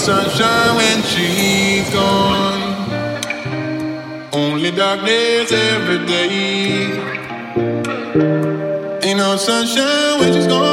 sunshine when she's gone. Only darkness every day. Ain't no sunshine when she's gone.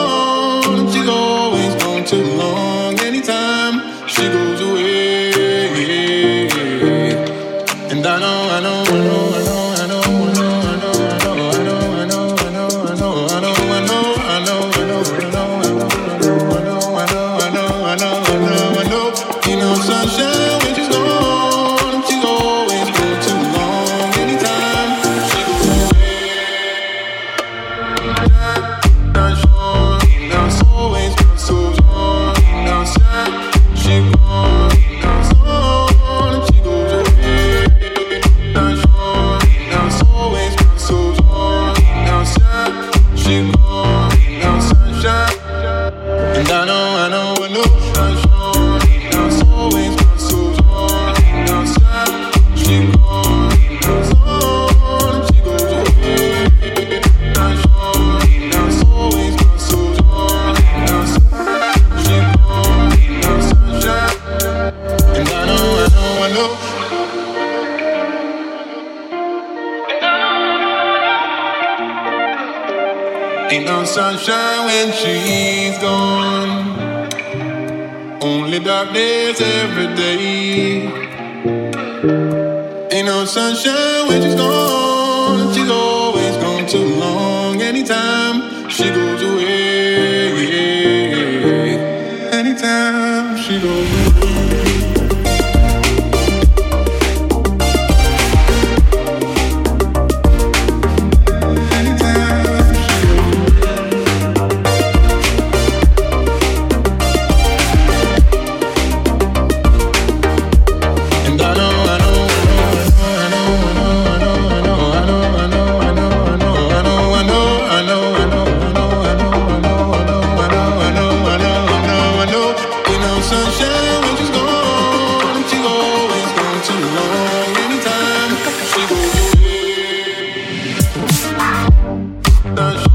the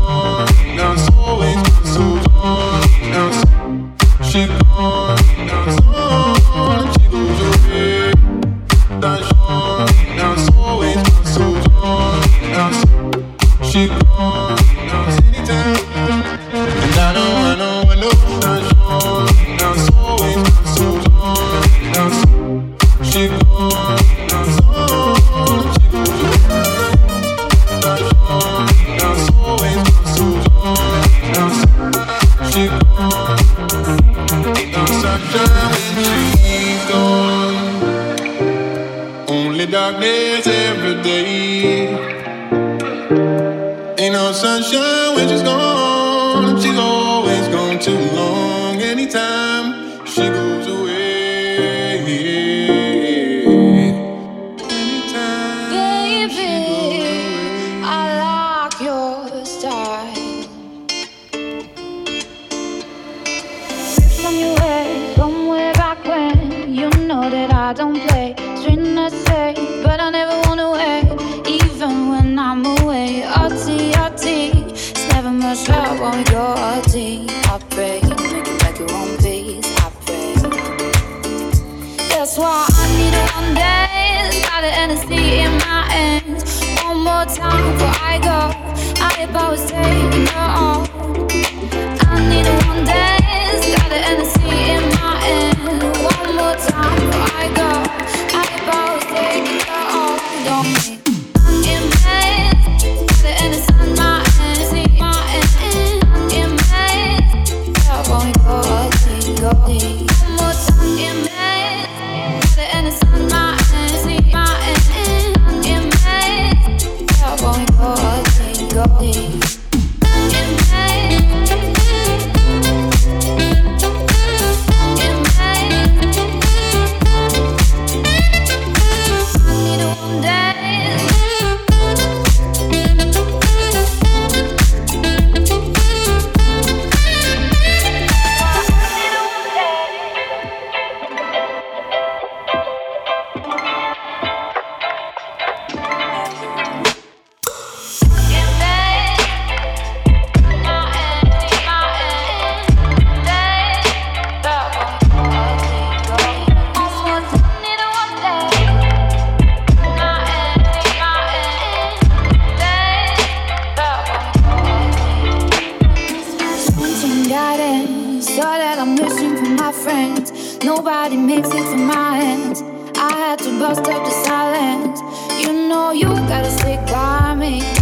step to silence. You know you gotta stick by me.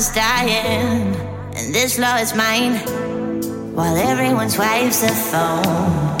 is dying, and this law is mine. While everyone's waves the phone.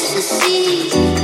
Yes.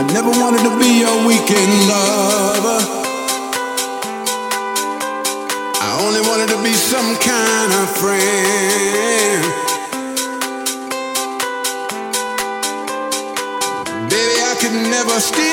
I never wanted to be your weekend lover. I only wanted to be some kind of friend. Baby, I could never steal.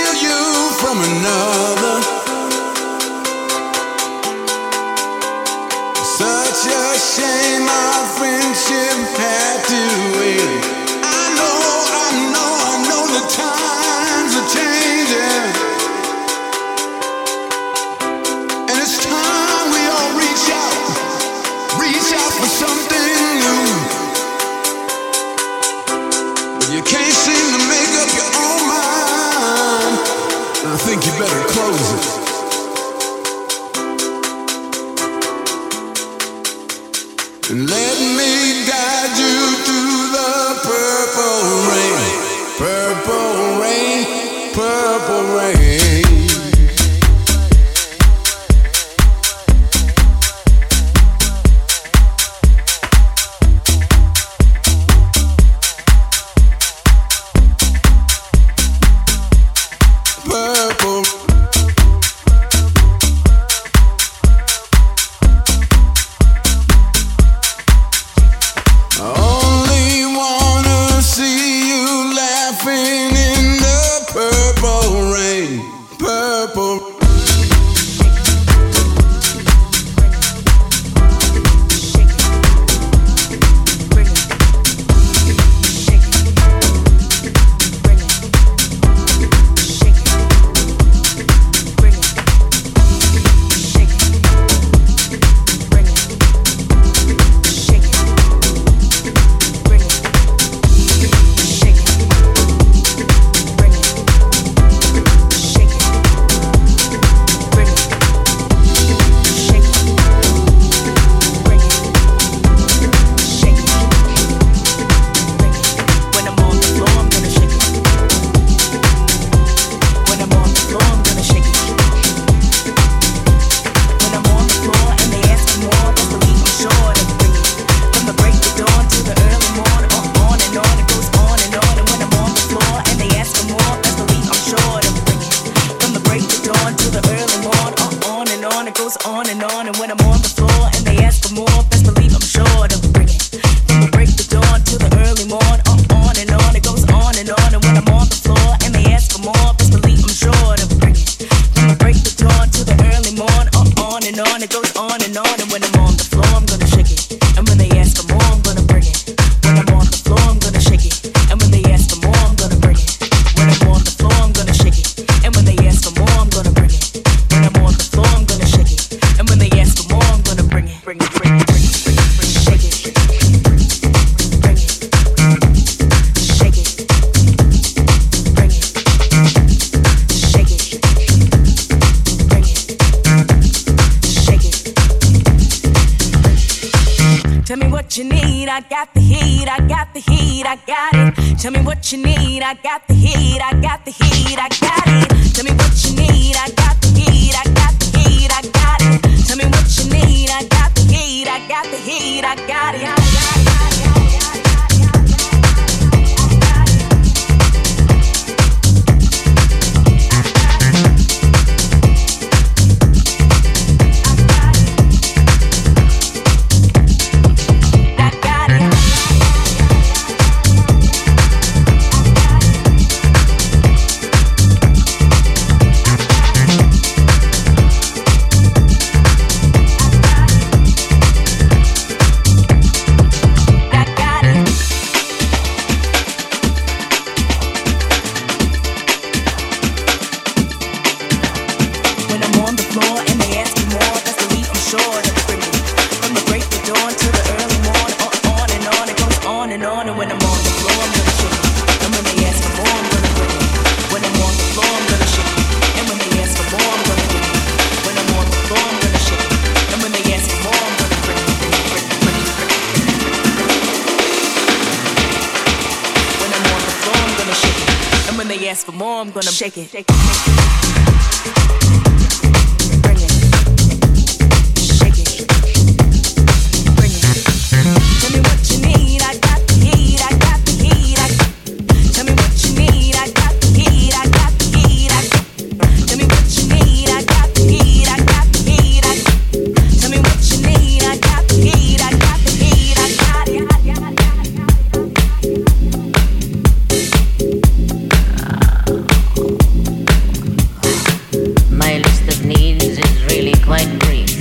quite brief.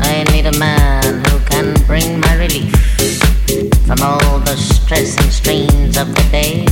I need a man who can bring my relief from all the stress and strains of the day.